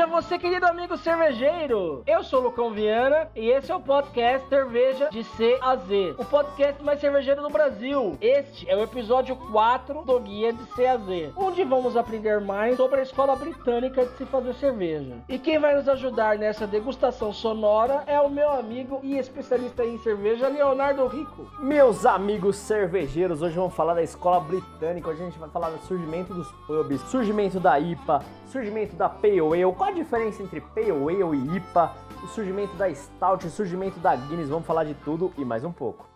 dia você, querido amigo cervejeiro! Eu sou o Lucão Viana e esse é o podcast Cerveja de C a Z, o podcast mais cervejeiro do Brasil. Este é o episódio 4 do Guia de C a Z, onde vamos aprender mais sobre a escola britânica de se fazer cerveja. E quem vai nos ajudar nessa degustação sonora é o meu amigo e especialista em cerveja, Leonardo Rico. Meus amigos cervejeiros, hoje vamos falar da escola britânica, hoje a gente vai falar do surgimento dos pubs, surgimento da IPA, surgimento da Pale Ale, a diferença entre Pale Ale e IPA, o surgimento da Stout, o surgimento da Guinness, vamos falar de tudo e mais um pouco.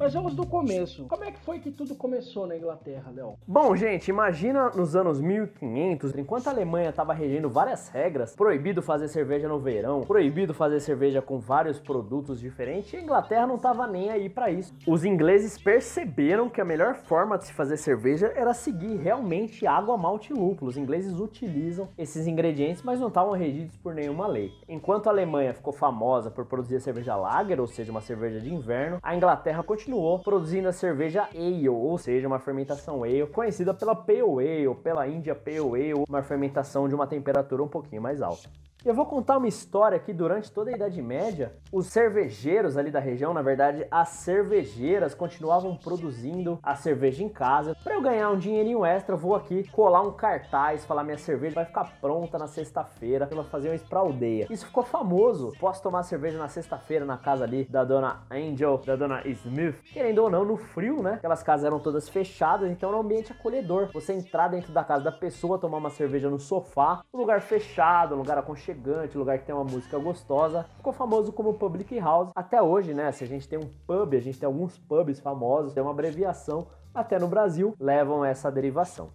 Mas vamos do começo. Como é que foi que tudo começou na Inglaterra, Léo? Bom, gente, imagina nos anos 1500, enquanto a Alemanha estava regendo várias regras, proibido fazer cerveja no verão, proibido fazer cerveja com vários produtos diferentes, a Inglaterra não estava nem aí para isso. Os ingleses perceberam que a melhor forma de se fazer cerveja era seguir realmente água, malte e lúpulo. Os ingleses utilizam esses ingredientes, mas não estavam regidos por nenhuma lei. Enquanto a Alemanha ficou famosa por produzir cerveja lager, ou seja, uma cerveja de inverno, a Inglaterra continuou continuou produzindo a cerveja ale, ou seja, uma fermentação ale, conhecida pela Pale Ale, pela India Pale Ale, uma fermentação de uma temperatura um pouquinho mais alta. Eu vou contar uma história que durante toda a Idade Média, os cervejeiros ali da região, na verdade, as cervejeiras continuavam produzindo a cerveja em casa. Para eu ganhar um dinheirinho extra, vou aqui colar um cartaz, falar minha cerveja vai ficar pronta na sexta-feira. Elas faziam isso pra aldeia. Isso ficou famoso. Posso tomar cerveja na sexta-feira na casa ali da dona Angel, da dona Smith. Querendo ou não, no frio, né? Aquelas casas eram todas fechadas, então era um ambiente acolhedor. Você entrar dentro da casa da pessoa, tomar uma cerveja no sofá, um lugar fechado, um lugar aconchegante aconchegante, lugar que tem uma música gostosa. Ficou famoso como Public House. Até hoje, né? Se a gente tem um pub, a gente tem alguns pubs famosos, tem uma abreviação, até no Brasil levam essa derivação.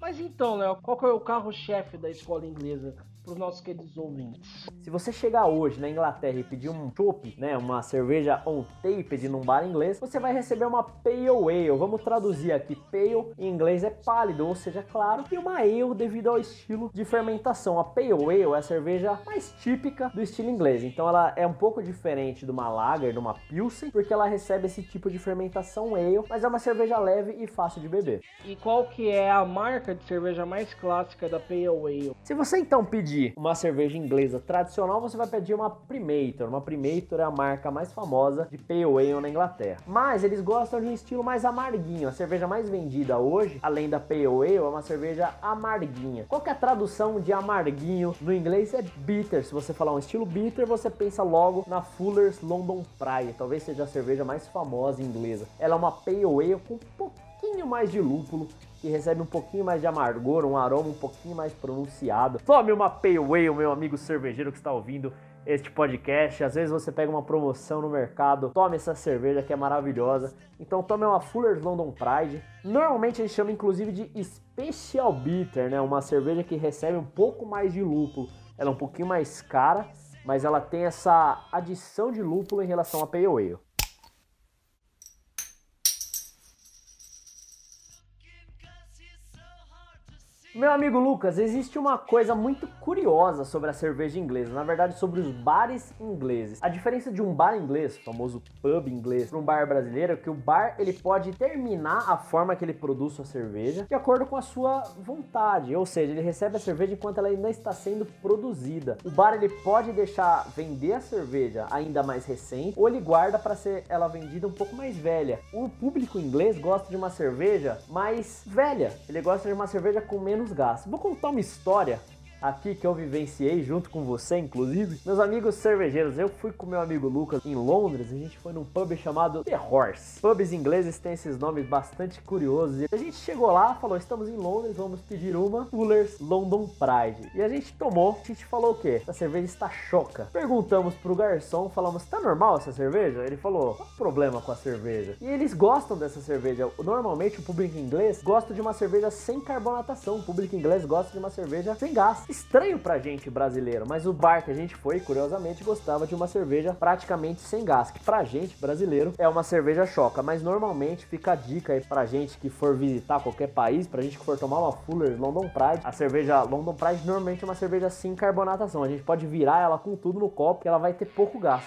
Mas então, Léo, qual é o carro-chefe da escola inglesa? Para os nossos queridos ouvintes. Se você chegar hoje na Inglaterra e pedir um chopp, né, uma cerveja on tape num bar inglês, você vai receber uma pale ale. Vamos traduzir aqui, pale em inglês é pálido, ou seja, claro, e uma ale devido ao estilo de fermentação. A pale ale é a cerveja mais típica do estilo inglês, então ela é um pouco diferente de uma lager, de uma pilsen, porque ela recebe esse tipo de fermentação ale, mas é uma cerveja leve e fácil de beber. E qual que é a marca de cerveja mais clássica da pale ale? Se você então pedir pedir uma cerveja inglesa tradicional, você vai pedir uma Primator. Uma Primator é a marca mais famosa de Pale Ale na Inglaterra. Mas eles gostam de um estilo mais amarguinho. A cerveja mais vendida hoje, além da Pale Ale, é uma cerveja amarguinha. Qual que é a tradução de amarguinho no inglês? É bitter. Se você falar um estilo bitter, você pensa logo na Fuller's London Pride. Talvez seja a cerveja mais famosa inglesa. Ela é uma Pale Ale com um pouquinho mais de lúpulo que recebe um pouquinho mais de amargor, um aroma um pouquinho mais pronunciado. Tome uma Pale Ale, meu amigo cervejeiro que está ouvindo este podcast. Às vezes você pega uma promoção no mercado, tome essa cerveja que é maravilhosa. Então tome uma Fuller's London Pride. Normalmente a gente chama inclusive de Special Bitter, né? Uma cerveja que recebe um pouco mais de lúpulo. Ela é um pouquinho mais cara, mas ela tem essa adição de lúpulo em relação a Pale Ale. Meu amigo Lucas, existe uma coisa muito curiosa sobre a cerveja inglesa, na verdade sobre os bares ingleses. A diferença de um bar inglês, famoso pub inglês, para um bar brasileiro é que o bar ele pode terminar a forma que ele produz sua cerveja de acordo com a sua vontade, ou seja, ele recebe a cerveja enquanto ela ainda está sendo produzida. O bar ele pode deixar vender a cerveja ainda mais recente ou ele guarda para ser ela vendida um pouco mais velha. O público inglês gosta de uma cerveja mais velha, ele gosta de uma cerveja com menos menos gastos. Vou contar uma história aqui que eu vivenciei junto com você, inclusive. Meus amigos cervejeiros, eu fui com meu amigo Lucas em Londres, a gente foi num pub chamado The Horse. Pubs ingleses têm esses nomes bastante curiosos. E a gente chegou lá, falou: "Estamos em Londres, vamos pedir uma Fuller's London Pride". E a gente tomou, a gente falou o quê? Essa cerveja está choca. Perguntamos pro garçom, falamos: "Tá normal essa cerveja?". Ele falou: "Qual o problema com a cerveja?". E eles gostam dessa cerveja. Normalmente o público inglês gosta de uma cerveja sem carbonatação. O público inglês gosta de uma cerveja sem gás estranho pra gente brasileiro, mas o bar que a gente foi, curiosamente, gostava de uma cerveja praticamente sem gás, que pra gente brasileiro é uma cerveja choca, mas normalmente fica a dica aí pra gente que for visitar qualquer país, pra gente que for tomar uma Fuller London Pride, a cerveja London Pride normalmente é uma cerveja sem carbonatação, a gente pode virar ela com tudo no copo e ela vai ter pouco gás.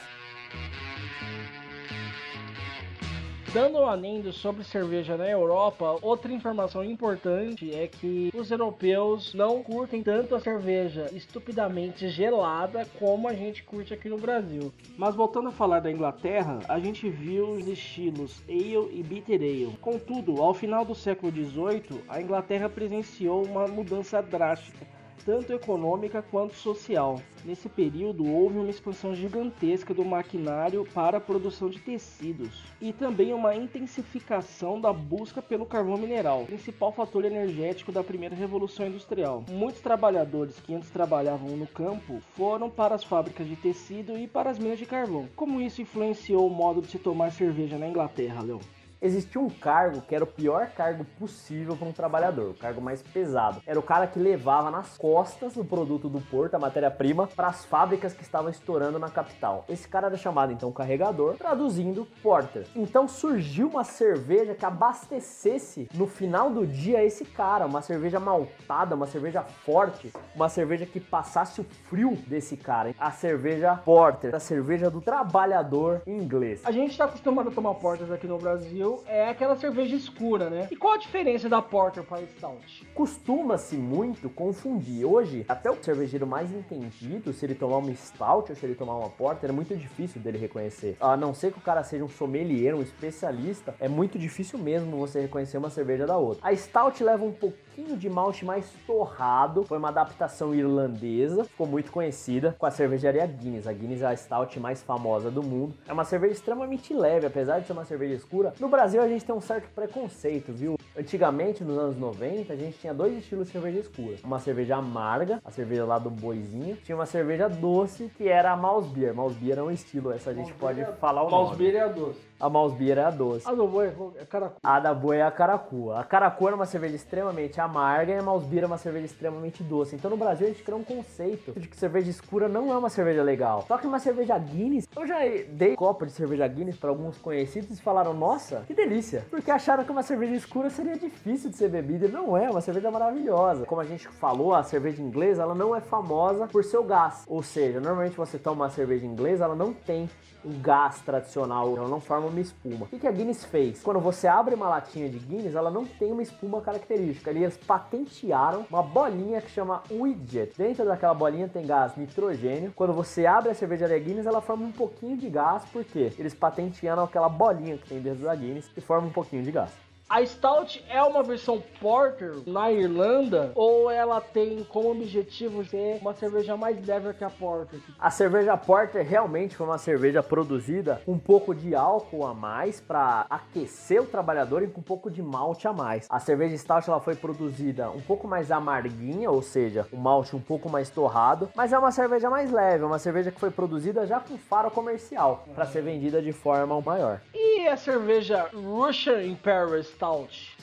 Dando um anendo sobre cerveja na Europa, outra informação importante é que os europeus não curtem tanto a cerveja estupidamente gelada como a gente curte aqui no Brasil. Mas voltando a falar da Inglaterra, a gente viu os estilos Ale e Bitter Ale. Contudo, ao final do século XVIII, a Inglaterra presenciou uma mudança drástica tanto econômica quanto social. Nesse período houve uma expansão gigantesca do maquinário para a produção de tecidos e também uma intensificação da busca pelo carvão mineral, principal fator energético da primeira revolução industrial. Muitos trabalhadores que antes trabalhavam no campo foram para as fábricas de tecido e para as minas de carvão. Como isso influenciou o modo de se tomar cerveja na Inglaterra, Leon? Existia um cargo que era o pior cargo possível para um trabalhador, o cargo mais pesado. Era o cara que levava nas costas o produto do porto, a matéria-prima, para as fábricas que estavam estourando na capital. Esse cara era chamado então carregador, traduzindo porter. Então surgiu uma cerveja que abastecesse no final do dia esse cara, uma cerveja maltada, uma cerveja forte, uma cerveja que passasse o frio desse cara. A cerveja porter, a cerveja do trabalhador inglês. A gente está acostumado a tomar porters aqui no Brasil é aquela cerveja escura, né? E qual a diferença da Porter para a Stout? Costuma-se muito confundir. Hoje, até o cervejeiro mais entendido, se ele tomar uma Stout ou se ele tomar uma Porter, é muito difícil dele reconhecer. A não ser que o cara seja um sommelier, um especialista, é muito difícil mesmo você reconhecer uma cerveja da outra. A Stout leva um pouquinho de malte mais torrado, foi uma adaptação irlandesa, ficou muito conhecida com a cervejaria Guinness. A Guinness é a Stout mais famosa do mundo. É uma cerveja extremamente leve, apesar de ser uma cerveja escura. No Brasil, a gente tem um certo preconceito, viu? Antigamente, nos anos 90, a gente tinha dois estilos de cerveja escura. Uma cerveja amarga, a cerveja lá do boizinho. Tinha uma cerveja doce, que era a Mouse Beer. Mouse Beer é um estilo, essa a gente pode é... falar o nome. Beer é a doce. A Beer é a doce. A do boi é a caracu. A da boi é a caracu. A caracu era uma cerveja extremamente amarga e a Beer é uma cerveja extremamente doce. Então no Brasil a gente criou um conceito de que cerveja escura não é uma cerveja legal. Só que uma cerveja Guinness, eu já dei copo de cerveja Guinness para alguns conhecidos e falaram, nossa, que delícia. Porque acharam que uma cerveja escura seria difícil de ser bebida. E não é, é uma cerveja maravilhosa. Como a gente falou, a cerveja inglesa, ela não é famosa por seu gás. Ou seja, normalmente você toma uma cerveja inglesa, ela não tem o gás tradicional, ela não forma uma espuma. O que a Guinness fez? Quando você abre uma latinha de Guinness, ela não tem uma espuma característica. Eles patentearam uma bolinha que chama widget. Dentro daquela bolinha tem gás nitrogênio. Quando você abre a cervejaria Guinness, ela forma um pouquinho de gás, porque eles patentearam aquela bolinha que tem dentro da Guinness que forma um pouquinho de gás. A Stout é uma versão Porter na Irlanda ou ela tem como objetivo ser uma cerveja mais leve que a Porter? A cerveja Porter realmente foi uma cerveja produzida com um pouco de álcool a mais para aquecer o trabalhador e com um pouco de malte a mais. A cerveja Stout ela foi produzida um pouco mais amarguinha, ou seja, o malte um pouco mais torrado, mas é uma cerveja mais leve, uma cerveja que foi produzida já com faro comercial para ser vendida de forma maior. E a cerveja Russian Imperial Stout?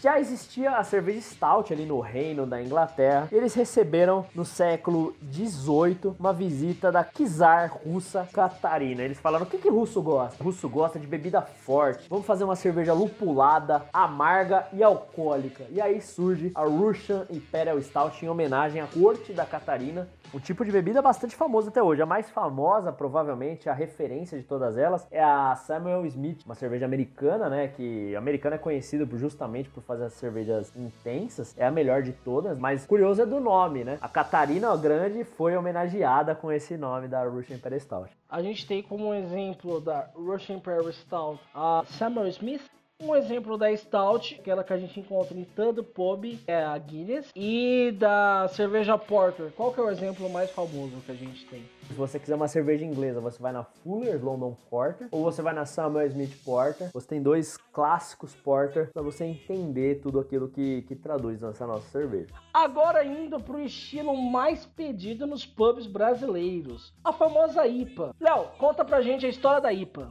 Já existia a cerveja Stout ali no reino da Inglaterra. Eles receberam no século XVIII uma visita da czar russa Catarina. Eles falaram: o que, que russo gosta? Russo gosta de bebida forte. Vamos fazer uma cerveja lupulada, amarga e alcoólica. E aí surge a Russian Imperial Stout em homenagem à corte da Catarina um tipo de bebida bastante famoso até hoje. A mais famosa, provavelmente, a referência de todas elas, é a Samuel Smith, uma cerveja americana, né? Que americana é conhecida justamente por fazer as cervejas intensas. É a melhor de todas, mas curioso é do nome, né? A Catarina Grande foi homenageada com esse nome da Russian Imperial Stout. A gente tem como exemplo da Russian Imperial Stout a Samuel Smith, um exemplo da Stout, aquela que a gente encontra em todo pub, é a Guinness. E da cerveja Porter, qual que é o exemplo mais famoso que a gente tem? Se você quiser uma cerveja inglesa, você vai na Fuller's London Porter ou você vai na Samuel Smith Porter. Você tem dois clássicos Porter para você entender tudo aquilo que, que traduz nessa nossa cerveja. Agora indo para o estilo mais pedido nos pubs brasileiros, a famosa IPA. Léo, conta pra gente a história da IPA.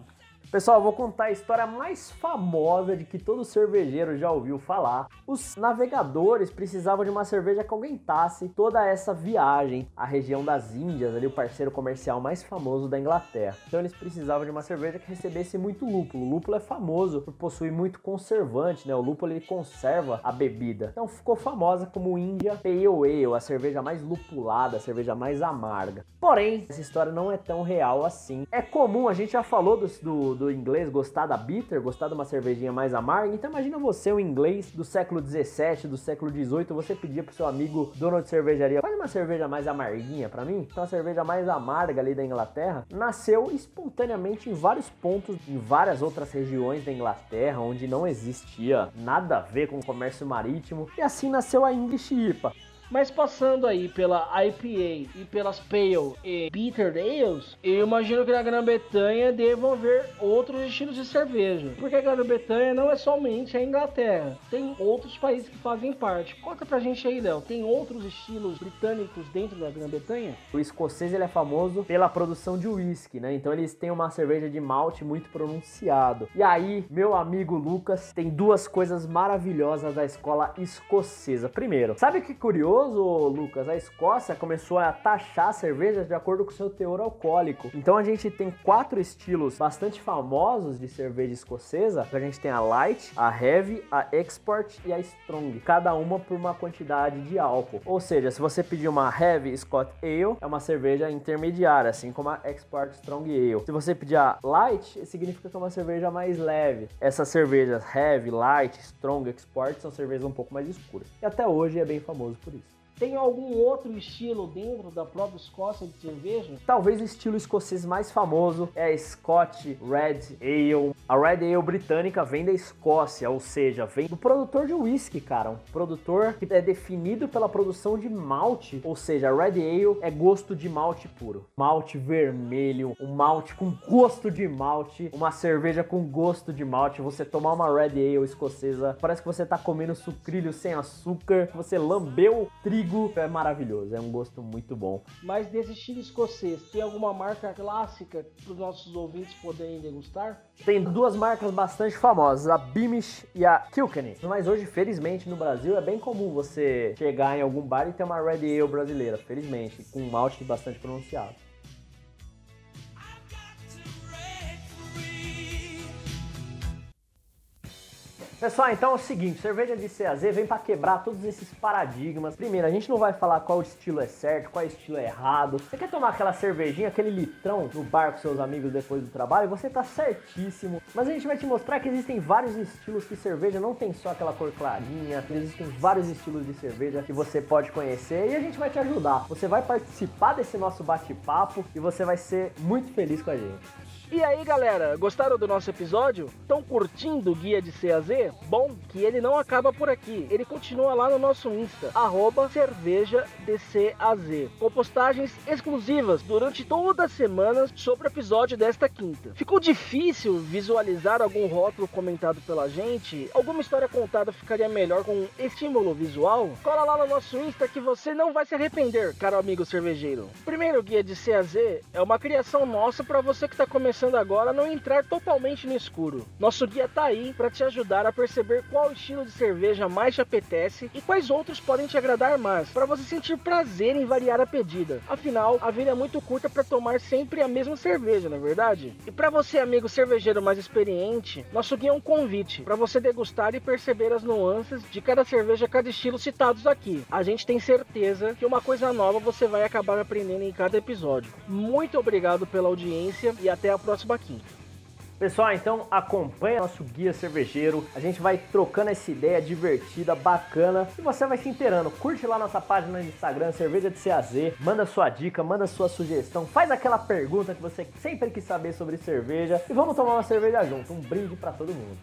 Pessoal, vou contar a história mais famosa de que todo cervejeiro já ouviu falar. Os navegadores precisavam de uma cerveja que aguentasse toda essa viagem à região das Índias, ali o parceiro comercial mais famoso da Inglaterra. Então eles precisavam de uma cerveja que recebesse muito lúpulo. O lúpulo é famoso por possuir muito conservante, né? O lúpulo ele conserva a bebida. Então ficou famosa como India Pale Ale, a cerveja mais lupulada, a cerveja mais amarga. Porém, essa história não é tão real assim. É comum, a gente já falou do, do do inglês gostar da bitter, gostar de uma cervejinha mais amarga. Então imagina você, um inglês do século 17, do século 18, você pedia pro seu amigo dono de cervejaria, faz uma cerveja mais amarguinha para mim, então a cerveja mais amarga ali da Inglaterra, nasceu espontaneamente em vários pontos, em várias outras regiões da Inglaterra, onde não existia nada a ver com comércio marítimo, e assim nasceu a English IPA. Mas passando aí pela IPA e pelas Pale e Bitter Ales, eu imagino que na Grã-Bretanha devam haver outros estilos de cerveja. Porque a Grã-Bretanha não é somente a Inglaterra, tem outros países que fazem parte. Conta pra gente aí, Léo, tem outros estilos britânicos dentro da Grã-Bretanha? O escocês ele é famoso pela produção de whisky, né? Então eles têm uma cerveja de malte muito pronunciado. E aí, meu amigo Lucas tem duas coisas maravilhosas da escola escocesa. Primeiro, sabe que curioso? Curioso, Lucas, a Escócia começou a taxar cervejas de acordo com seu teor alcoólico. Então a gente tem quatro estilos bastante famosos de cerveja escocesa. A gente tem a Light, a Heavy, a Export e a Strong. Cada uma por uma quantidade de álcool. Ou seja, se você pedir uma Heavy Scott Ale, é uma cerveja intermediária, assim como a Export Strong Ale. Se você pedir a Light, significa que é uma cerveja mais leve. Essas cervejas Heavy, Light, Strong, Export são cervejas um pouco mais escuras. E até hoje é bem famoso por isso. Tem algum outro estilo dentro da própria Escócia de cerveja? Talvez o estilo escocês mais famoso é a Scotch Red Ale. A Red Ale britânica vem da Escócia, ou seja, vem do produtor de whisky, cara. Um produtor que é definido pela produção de malte, ou seja, a Red Ale é gosto de malte puro. Malte vermelho, um malte com gosto de malte, uma cerveja com gosto de malte. Você tomar uma Red Ale escocesa, parece que você tá comendo sucrilho sem açúcar, você lambeu trigo é maravilhoso, é um gosto muito bom. Mas desse estilo escocês, tem alguma marca clássica para os nossos ouvintes poderem degustar? Tem duas marcas bastante famosas, a Beamish e a Kilkenny. Mas hoje, felizmente, no Brasil é bem comum você chegar em algum bar e ter uma Red Ale brasileira, felizmente, com um malte bastante pronunciado. Pessoal, então é o seguinte, cerveja de CAZ vem para quebrar todos esses paradigmas. Primeiro, a gente não vai falar qual estilo é certo, qual estilo é errado. Você quer tomar aquela cervejinha, aquele litrão no bar com seus amigos depois do trabalho? Você tá certíssimo. Mas a gente vai te mostrar que existem vários estilos que cerveja não tem só aquela cor clarinha. Existem vários estilos de cerveja que você pode conhecer e a gente vai te ajudar. Você vai participar desse nosso bate-papo e você vai ser muito feliz com a gente. E aí galera, gostaram do nosso episódio? Estão curtindo o guia de CAZ? Bom, que ele não acaba por aqui. Ele continua lá no nosso Insta, arroba cervejadcaz, com postagens exclusivas durante toda a semana sobre o episódio desta quinta. Ficou difícil visualizar algum rótulo comentado pela gente? Alguma história contada ficaria melhor com um estímulo visual? Cola lá no nosso Insta que você não vai se arrepender, caro amigo cervejeiro. O primeiro guia de CAZ é uma criação nossa para você que está começando começando agora, não entrar totalmente no escuro. Nosso guia tá aí para te ajudar a perceber qual estilo de cerveja mais te apetece e quais outros podem te agradar mais, para você sentir prazer em variar a pedida. Afinal, a vida é muito curta para tomar sempre a mesma cerveja, não é verdade? E para você, amigo cervejeiro mais experiente, nosso guia é um convite para você degustar e perceber as nuances de cada cerveja, cada estilo citados aqui. A gente tem certeza que uma coisa nova você vai acabar aprendendo em cada episódio. Muito obrigado pela audiência e até a próxima próxima quinta. Pessoal, então acompanha nosso guia cervejeiro. A gente vai trocando essa ideia divertida, bacana. E você vai se inteirando. Curte lá nossa página no Instagram, Cerveja de CAZ. Manda sua dica, manda sua sugestão. Faz aquela pergunta que você sempre quis saber sobre cerveja. E vamos tomar uma cerveja junto. Um brinde para todo mundo.